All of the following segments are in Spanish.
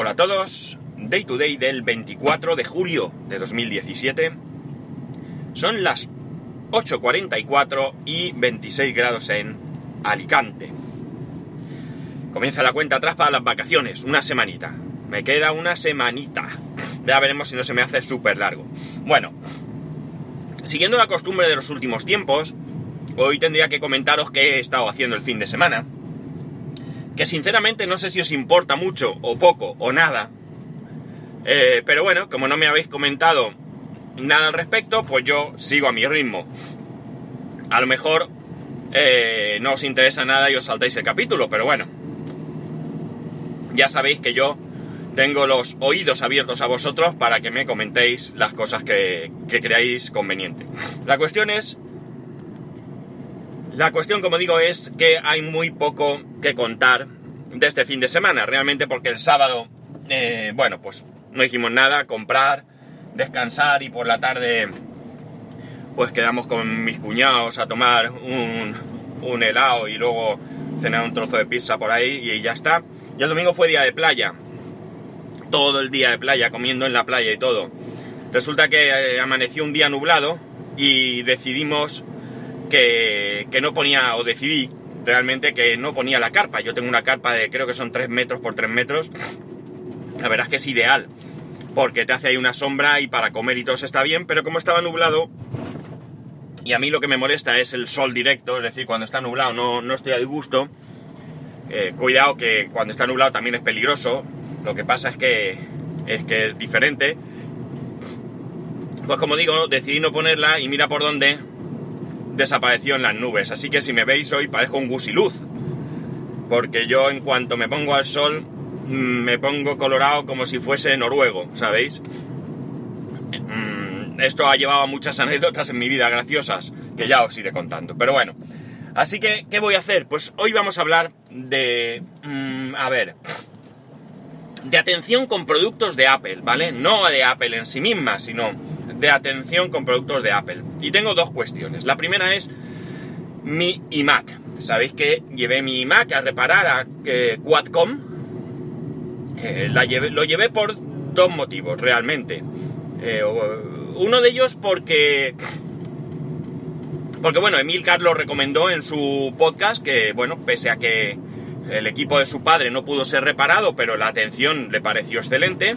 Hola a todos, Day to Day del 24 de julio de 2017. Son las 8.44 y 26 grados en Alicante. Comienza la cuenta atrás para las vacaciones, una semanita. Me queda una semanita. Ya veremos si no se me hace súper largo. Bueno, siguiendo la costumbre de los últimos tiempos, hoy tendría que comentaros qué he estado haciendo el fin de semana que sinceramente no sé si os importa mucho o poco o nada. Eh, pero bueno, como no me habéis comentado nada al respecto, pues yo sigo a mi ritmo. A lo mejor eh, no os interesa nada y os saltáis el capítulo, pero bueno. Ya sabéis que yo tengo los oídos abiertos a vosotros para que me comentéis las cosas que, que creáis conveniente. La cuestión es la cuestión, como digo, es que hay muy poco que contar de este fin de semana, realmente porque el sábado, eh, bueno, pues no hicimos nada, comprar, descansar y por la tarde pues quedamos con mis cuñados a tomar un, helado y luego cenar un trozo de pizza por ahí y ya está. Y el domingo fue día de playa, todo el día de playa, comiendo en la playa y todo. Resulta que eh, amaneció un día nublado y decidimos que, no ponía, o decidí realmente que no ponía la carpa. Yo tengo una carpa de creo que son 3 metros por 3 metros. La verdad es que es ideal, porque te hace ahí una sombra y para comer y todo está bien, pero como estaba nublado, y a mí lo que me molesta es el sol directo, es decir, cuando está nublado no, no estoy a disgusto. Eh, cuidado que cuando está nublado también es peligroso. Lo que pasa es que es que es diferente. Pues como digo, decidí no ponerla y mira por dónde desapareció en las nubes. Así que si me veis hoy parezco un gusiluz. Porque yo en cuanto me pongo al sol mm, me pongo colorado como si fuese noruego, ¿sabéis? Mm, esto ha llevado a muchas anécdotas en mi vida graciosas que ya os iré contando. Pero bueno, así que, ¿qué voy a hacer? Pues hoy vamos a hablar de... Mm, a ver... De atención con productos de Apple, ¿vale? No de Apple en sí misma, sino de atención con productos de Apple. Y tengo dos cuestiones. La primera es mi iMac. Sabéis que llevé mi iMac a reparar a eh, Quadcom. Eh, lo llevé por dos motivos, realmente. Eh, uno de ellos porque... Porque bueno, Emil Carlos recomendó en su podcast que, bueno, pese a que el equipo de su padre no pudo ser reparado, pero la atención le pareció excelente.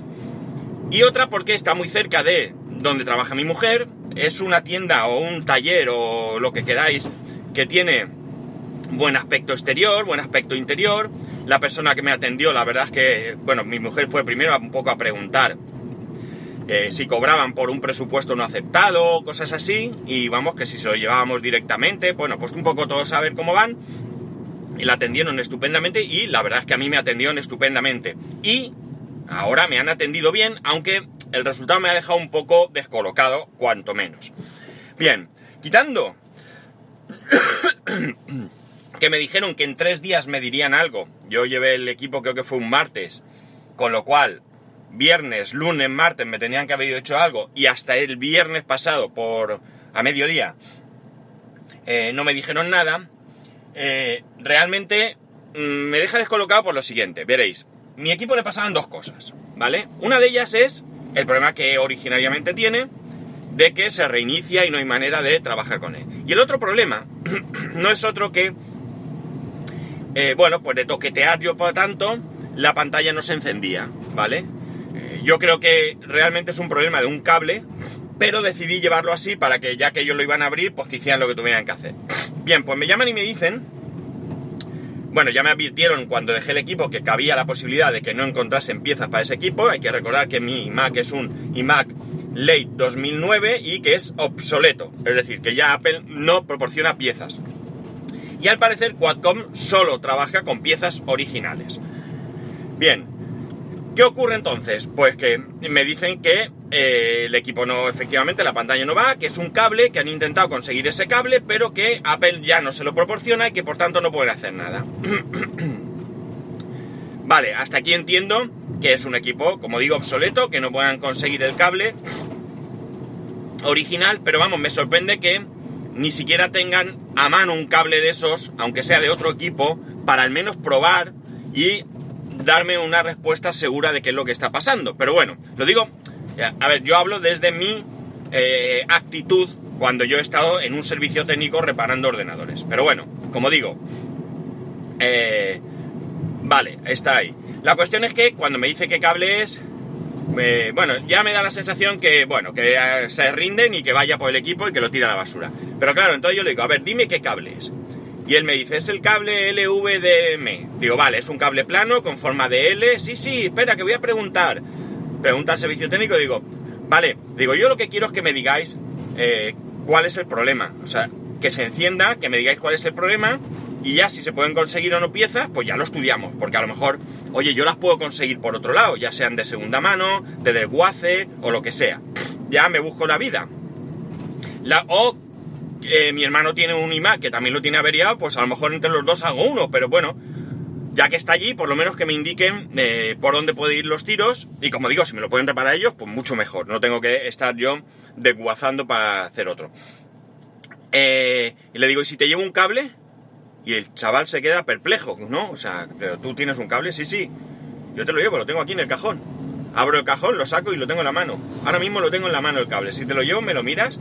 Y otra porque está muy cerca de donde trabaja mi mujer. Es una tienda o un taller o lo que queráis que tiene buen aspecto exterior, buen aspecto interior. La persona que me atendió, la verdad es que, bueno, mi mujer fue primero un poco a preguntar eh, si cobraban por un presupuesto no aceptado, cosas así, y vamos, que si se lo llevábamos directamente, bueno, pues un poco todos saber cómo van. Y la atendieron estupendamente y la verdad es que a mí me atendieron estupendamente. Y ahora me han atendido bien, aunque el resultado me ha dejado un poco descolocado, cuanto menos. Bien, quitando que me dijeron que en tres días me dirían algo. Yo llevé el equipo, creo que fue un martes, con lo cual viernes, lunes, martes me tenían que haber hecho algo y hasta el viernes pasado por a mediodía eh, no me dijeron nada. Eh, realmente mm, me deja descolocado por lo siguiente, veréis. Mi equipo le pasaban dos cosas, ¿vale? Una de ellas es el problema que originariamente tiene de que se reinicia y no hay manera de trabajar con él. Y el otro problema no es otro que, eh, bueno, pues de toquetear yo por tanto, la pantalla no se encendía, ¿vale? Eh, yo creo que realmente es un problema de un cable, pero decidí llevarlo así para que ya que ellos lo iban a abrir, pues que hicieran lo que tuvieran que hacer. Bien, pues me llaman y me dicen bueno, ya me advirtieron cuando dejé el equipo que cabía la posibilidad de que no encontrasen piezas para ese equipo. Hay que recordar que mi iMac es un iMac Late 2009 y que es obsoleto. Es decir, que ya Apple no proporciona piezas. Y al parecer Quadcom solo trabaja con piezas originales. Bien, ¿qué ocurre entonces? Pues que me dicen que eh, el equipo no, efectivamente, la pantalla no va, que es un cable, que han intentado conseguir ese cable, pero que Apple ya no se lo proporciona y que por tanto no pueden hacer nada. vale, hasta aquí entiendo que es un equipo, como digo, obsoleto, que no puedan conseguir el cable original, pero vamos, me sorprende que ni siquiera tengan a mano un cable de esos, aunque sea de otro equipo, para al menos probar y darme una respuesta segura de qué es lo que está pasando. Pero bueno, lo digo, a ver, yo hablo desde mi eh, actitud cuando yo he estado en un servicio técnico reparando ordenadores. Pero bueno, como digo, eh, vale, está ahí. La cuestión es que cuando me dice qué cable es, bueno, ya me da la sensación que, bueno, que se rinden y que vaya por el equipo y que lo tira a la basura. Pero claro, entonces yo le digo, a ver, dime qué cable es. Y él me dice, es el cable LVDM. Digo, vale, es un cable plano con forma de L. Sí, sí, espera, que voy a preguntar. Pregunta al servicio técnico y digo, vale, digo, yo lo que quiero es que me digáis eh, cuál es el problema. O sea, que se encienda, que me digáis cuál es el problema y ya si se pueden conseguir o no piezas, pues ya lo estudiamos, porque a lo mejor, oye, yo las puedo conseguir por otro lado, ya sean de segunda mano, de desguace o lo que sea. Ya me busco la vida. O eh, mi hermano tiene un iMac que también lo tiene averiado, pues a lo mejor entre los dos hago uno, pero bueno, ya que está allí, por lo menos que me indiquen eh, por dónde pueden ir los tiros, y como digo, si me lo pueden reparar ellos, pues mucho mejor, no tengo que estar yo desguazando para hacer otro. Eh, y le digo, ¿y si te llevo un cable? Y el chaval se queda perplejo, ¿no? O sea, tú tienes un cable, sí, sí. Yo te lo llevo, lo tengo aquí en el cajón. Abro el cajón, lo saco y lo tengo en la mano. Ahora mismo lo tengo en la mano el cable. Si te lo llevo, me lo miras.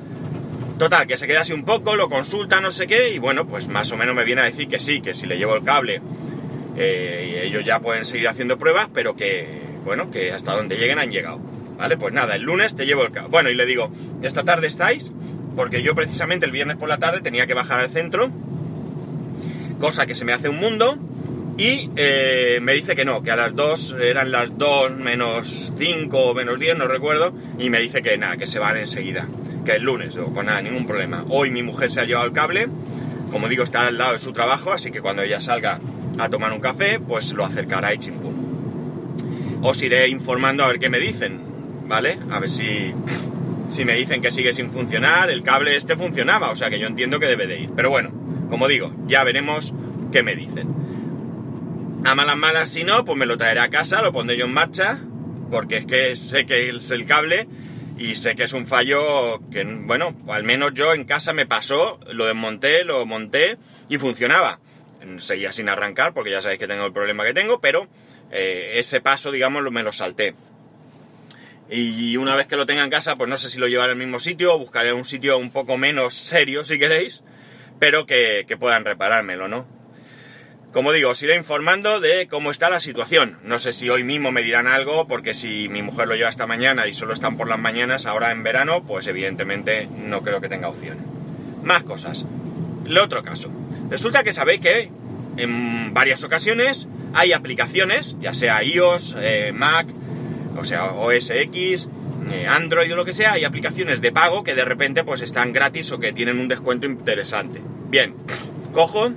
Total, que se queda así un poco, lo consulta, no sé qué, y bueno, pues más o menos me viene a decir que sí, que si le llevo el cable, eh, ellos ya pueden seguir haciendo pruebas, pero que, bueno, que hasta donde lleguen han llegado. ¿Vale? Pues nada, el lunes te llevo el cable. Bueno, y le digo, esta tarde estáis, porque yo precisamente el viernes por la tarde tenía que bajar al centro cosa que se me hace un mundo. Y eh, me dice que no, que a las 2 eran las 2 menos 5 o menos 10, no recuerdo, y me dice que nada, que se van enseguida, que el lunes, o con nada, ningún problema. Hoy mi mujer se ha llevado el cable, como digo, está al lado de su trabajo, así que cuando ella salga a tomar un café, pues lo acercará y chimpum. Os iré informando a ver qué me dicen, ¿vale? A ver si, si me dicen que sigue sin funcionar, el cable este funcionaba, o sea que yo entiendo que debe de ir. Pero bueno, como digo, ya veremos qué me dicen. A malas malas, si no, pues me lo traeré a casa, lo pondré yo en marcha, porque es que sé que es el cable y sé que es un fallo que, bueno, al menos yo en casa me pasó, lo desmonté, lo monté y funcionaba. Seguía sin arrancar, porque ya sabéis que tengo el problema que tengo, pero eh, ese paso, digamos, me lo salté. Y una vez que lo tenga en casa, pues no sé si lo llevaré al mismo sitio o buscaré un sitio un poco menos serio, si queréis, pero que, puedan reparármelo, ¿no? Como digo, os iré informando de cómo está la situación. No sé si hoy mismo me dirán algo, porque si mi mujer lo lleva esta mañana y solo están por las mañanas, ahora en verano, pues evidentemente no creo que tenga opción. Más cosas. El otro caso. Resulta que sabéis que en varias ocasiones hay aplicaciones, ya sea iOS, eh, Mac, o sea, OS X, eh, Android o lo que sea, hay aplicaciones de pago que de repente pues están gratis o que tienen un descuento interesante. Bien, cojo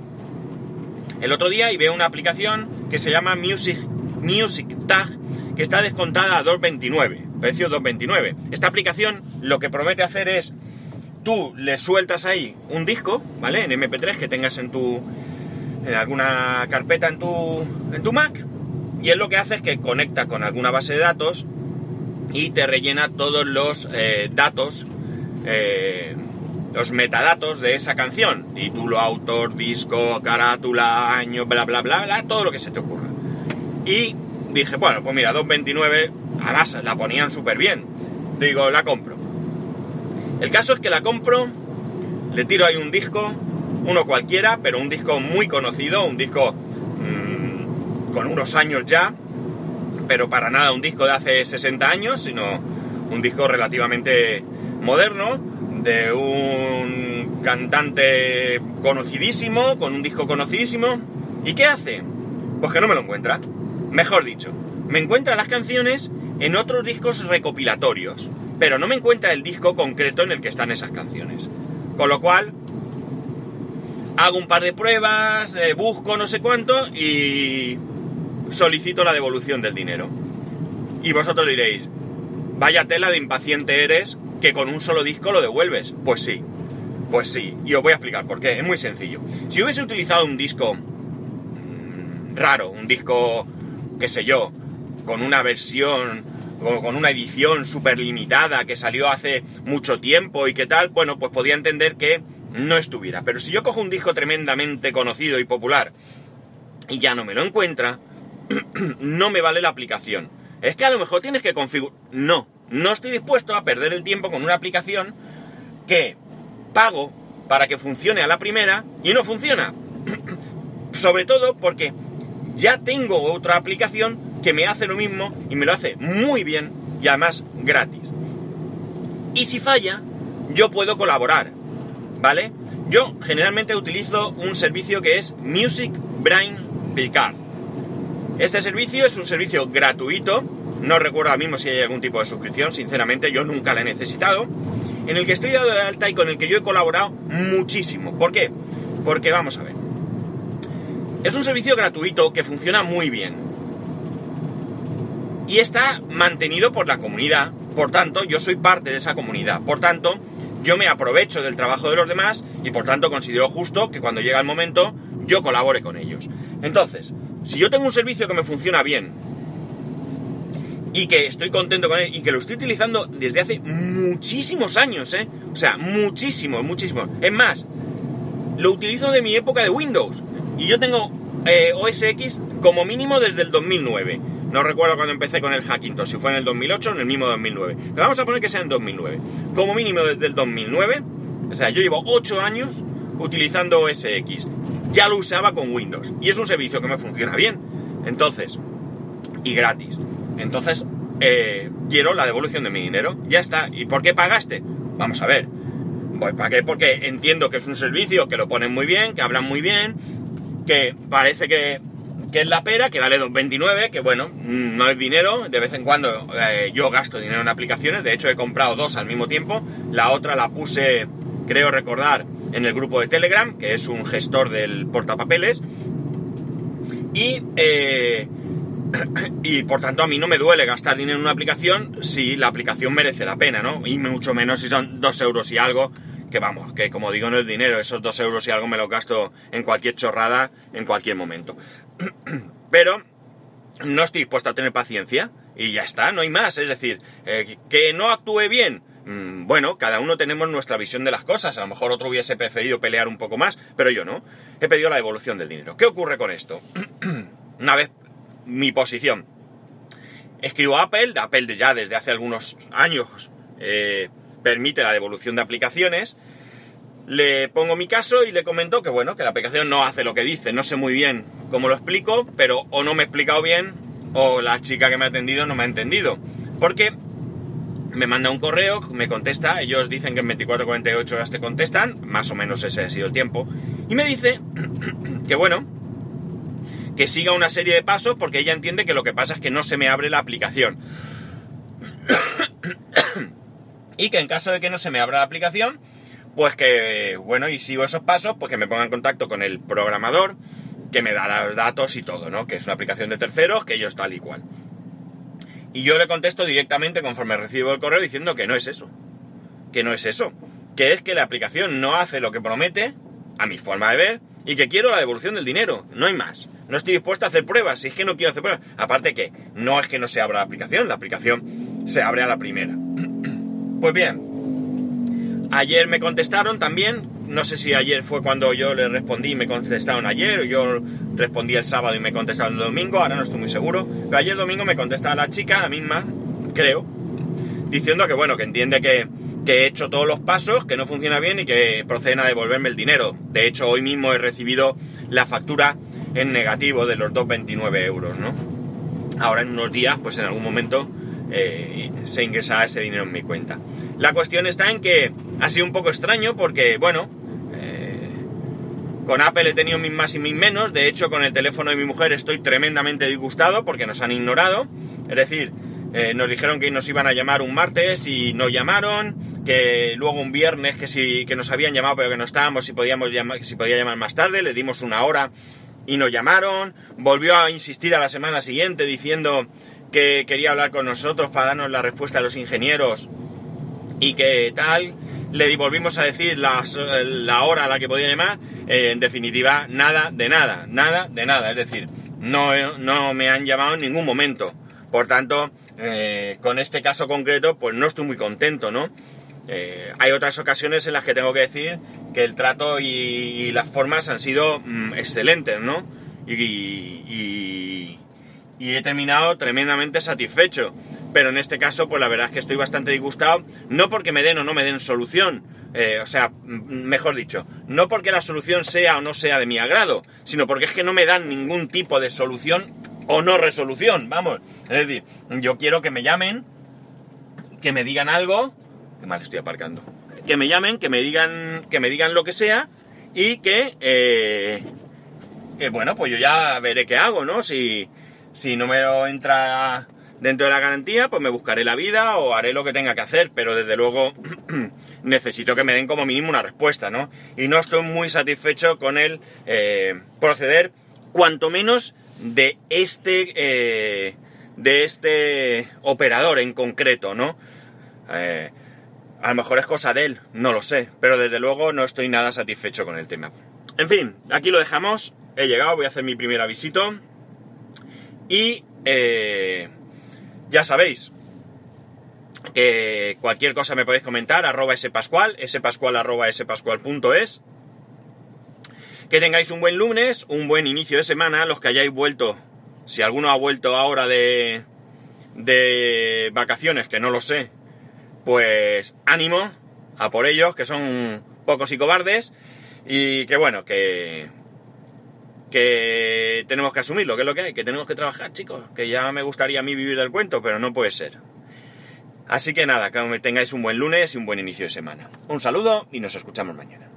el otro día y veo una aplicación que se llama Music, Music Tag que está descontada a 2.29, precio 2.29. Esta aplicación lo que promete hacer es tú le sueltas ahí un disco, ¿vale? En MP3 que tengas en tu en alguna carpeta en tu en tu Mac y él lo que hace es que conecta con alguna base de datos y te rellena todos los eh, datos, eh, los metadatos de esa canción. Título, autor, disco, carátula, año, bla, bla, bla, bla, todo lo que se te ocurra. Y dije, bueno, pues mira, 2.29, además la ponían súper bien. Digo, la compro. El caso es que la compro, le tiro ahí un disco, uno cualquiera, pero un disco muy conocido, un disco mmm, con unos años ya, pero para nada un disco de hace 60 años, sino un disco relativamente moderno, de un cantante conocidísimo, con un disco conocidísimo. ¿Y qué hace? Pues que no me lo encuentra. Mejor dicho, me encuentra las canciones en otros discos recopilatorios, pero no me encuentra el disco concreto en el que están esas canciones. Con lo cual, hago un par de pruebas, eh, busco no sé cuánto y solicito la devolución del dinero. Y vosotros diréis, vaya tela de impaciente eres que con un solo disco lo devuelves. Pues sí, pues sí. Y os voy a explicar por qué. Es muy sencillo. Si hubiese utilizado un disco mm, raro, un disco, qué sé yo, con una versión con una edición súper limitada que salió hace mucho tiempo y qué tal, bueno, pues podía entender que no estuviera. Pero si yo cojo un disco tremendamente conocido y popular y ya no me lo encuentra, no me vale la aplicación. Es que a lo mejor tienes que configurar... No, no estoy dispuesto a perder el tiempo con una aplicación que pago para que funcione a la primera y no funciona. Sobre todo porque ya tengo otra aplicación que me hace lo mismo y me lo hace muy bien y además gratis. Y si falla, yo puedo colaborar, ¿vale? Yo generalmente utilizo un servicio que es Music Brain Picard. Este servicio es un servicio gratuito, no recuerdo ahora mismo si hay algún tipo de suscripción, sinceramente yo nunca la he necesitado, en el que estoy dado de alta y con el que yo he colaborado muchísimo. ¿Por qué? Porque vamos a ver. Es un servicio gratuito que funciona muy bien. Y está mantenido por la comunidad. Por tanto, yo soy parte de esa comunidad. Por tanto, yo me aprovecho del trabajo de los demás y por tanto considero justo que cuando llega el momento yo colabore con ellos. Entonces, si yo tengo un servicio que me funciona bien y que estoy contento con él y que lo estoy utilizando desde hace muchísimos años, ¿eh? O sea, muchísimos, muchísimos. Es más, lo utilizo de mi época de Windows y yo tengo eh, OS X como mínimo desde el 2009. No recuerdo cuando empecé con el Hackintosh, si fue en el 2008 o en el mismo 2009. Pero vamos a poner que sea en 2009. Como mínimo desde el 2009, o sea, yo llevo 8 años utilizando OS X. Ya lo usaba con Windows. Y es un servicio que me funciona bien. Entonces, y gratis. Entonces, eh, quiero la devolución de mi dinero. Ya está. ¿Y por qué pagaste? Vamos a ver. Pues para qué? Porque entiendo que es un servicio que lo ponen muy bien, que hablan muy bien, que parece que que es la pera, que vale 2,29, que bueno, mm, no es dinero, de vez en cuando eh, yo gasto dinero en aplicaciones, de hecho he comprado dos al mismo tiempo, la otra la puse, creo recordar, en el grupo de Telegram, que es un gestor del portapapeles, y, eh, y por tanto a mí no me duele gastar dinero en una aplicación si la aplicación merece la pena, ¿no? Y mucho menos si son dos euros y algo, que vamos, que como digo no es dinero, esos dos euros y algo me lo gasto en cualquier chorrada, en cualquier momento. Pero no estoy dispuesto a tener paciencia y ya está, no hay más. Es decir, eh, que no actúe bien. Mm, bueno, cada uno tenemos nuestra visión de las cosas. A lo mejor otro hubiese preferido pelear un poco más, pero yo no. He pedido la devolución del dinero. ¿Qué ocurre con esto? Una vez mi posición. Escribo a Apple, Apple ya desde hace algunos años eh, permite la devolución de aplicaciones le pongo mi caso y le comento que bueno, que la aplicación no hace lo que dice, no sé muy bien cómo lo explico, pero o no me he explicado bien o la chica que me ha atendido no me ha entendido. Porque me manda un correo, me contesta, ellos dicen que en 24-48 horas te contestan, más o menos ese ha sido el tiempo, y me dice que bueno, que siga una serie de pasos porque ella entiende que lo que pasa es que no se me abre la aplicación. y que en caso de que no se me abra la aplicación, pues que, bueno, y sigo esos pasos, pues que me ponga en contacto con el programador, que me da los datos y todo, ¿no? Que es una aplicación de terceros, que ellos tal y cual. Y yo le contesto directamente conforme recibo el correo diciendo que no es eso. Que no es eso. Que es que la aplicación no hace lo que promete, a mi forma de ver, y que quiero la devolución del dinero. No hay más. No estoy dispuesto a hacer pruebas, si es que no quiero hacer pruebas. Aparte que no es que no se abra la aplicación, la aplicación se abre a la primera. Pues bien, Ayer me contestaron también, no sé si ayer fue cuando yo le respondí y me contestaron ayer, o yo respondí el sábado y me contestaron el domingo, ahora no estoy muy seguro, pero ayer domingo me contesta la chica, la misma, creo, diciendo que bueno, que entiende que, he hecho todos los pasos, que no funciona bien y que proceden a devolverme el dinero. De hecho, hoy mismo he recibido la factura en negativo de los 2,29 euros, ¿no? Ahora en unos días, pues en algún momento eh, se ingresa ese dinero en mi cuenta. La cuestión está en que ha sido un poco extraño porque, bueno, eh, con Apple he tenido mis más y mis menos. De hecho, con el teléfono de mi mujer estoy tremendamente disgustado porque nos han ignorado. Es decir, eh, nos dijeron que nos iban a llamar un martes y no llamaron. Que luego un viernes que sí que nos habían llamado pero que no estábamos si podíamos llamar, si podía llamar más tarde. Le dimos una hora y nos llamaron. Volvió a insistir a la semana siguiente diciendo que quería hablar con nosotros para darnos la respuesta a los ingenieros y que tal, le volvimos a decir la hora a la que podía llamar, eh, en definitiva, nada de nada, nada de nada, es decir, no, no me han llamado en ningún momento. Por tanto, eh, con este caso concreto, pues no estoy muy contento, ¿no? Eh, hay otras ocasiones en las que tengo que decir que el trato y, las formas han sido mm, excelentes, ¿no? y he terminado tremendamente satisfecho. Pero en este caso, pues la verdad es que estoy bastante disgustado, no porque me den o no me den solución, eh, o sea, mejor dicho, no porque la solución sea o no sea de mi agrado, sino porque es que no me dan ningún tipo de solución o no resolución, vamos. Es decir, yo quiero que me llamen, que me digan algo, que mal estoy aparcando, que me llamen, que me digan, que me digan lo que sea y que, eh, bueno, pues yo ya veré qué hago, ¿no? Si, si no me entra dentro de la garantía, pues me buscaré la vida o haré lo que tenga que hacer, pero desde luego necesito que me den como mínimo una respuesta, ¿no? Y no estoy muy satisfecho con el eh, proceder, cuanto menos de este, eh, de este operador en concreto, ¿no? Eh, a lo mejor es cosa de él, no lo sé, pero desde luego no estoy nada satisfecho con el tema. En fin, aquí lo dejamos, he llegado, voy a hacer mi primera visita y eh, ya sabéis que cualquier cosa me podéis comentar, arroba spascual, spascual arroba spascual.es que tengáis un buen lunes, un buen inicio de semana, los que hayáis vuelto, si alguno ha vuelto ahora de, de vacaciones, que no lo sé, pues ánimo a por ellos, que son pocos y cobardes, y que bueno, que, que tenemos que asumirlo, que es lo que hay, que tenemos que trabajar, chicos, que ya me gustaría a mí vivir del cuento, pero no puede ser. Así que nada, que tengáis un buen lunes y un buen inicio de semana. Un saludo y nos escuchamos mañana.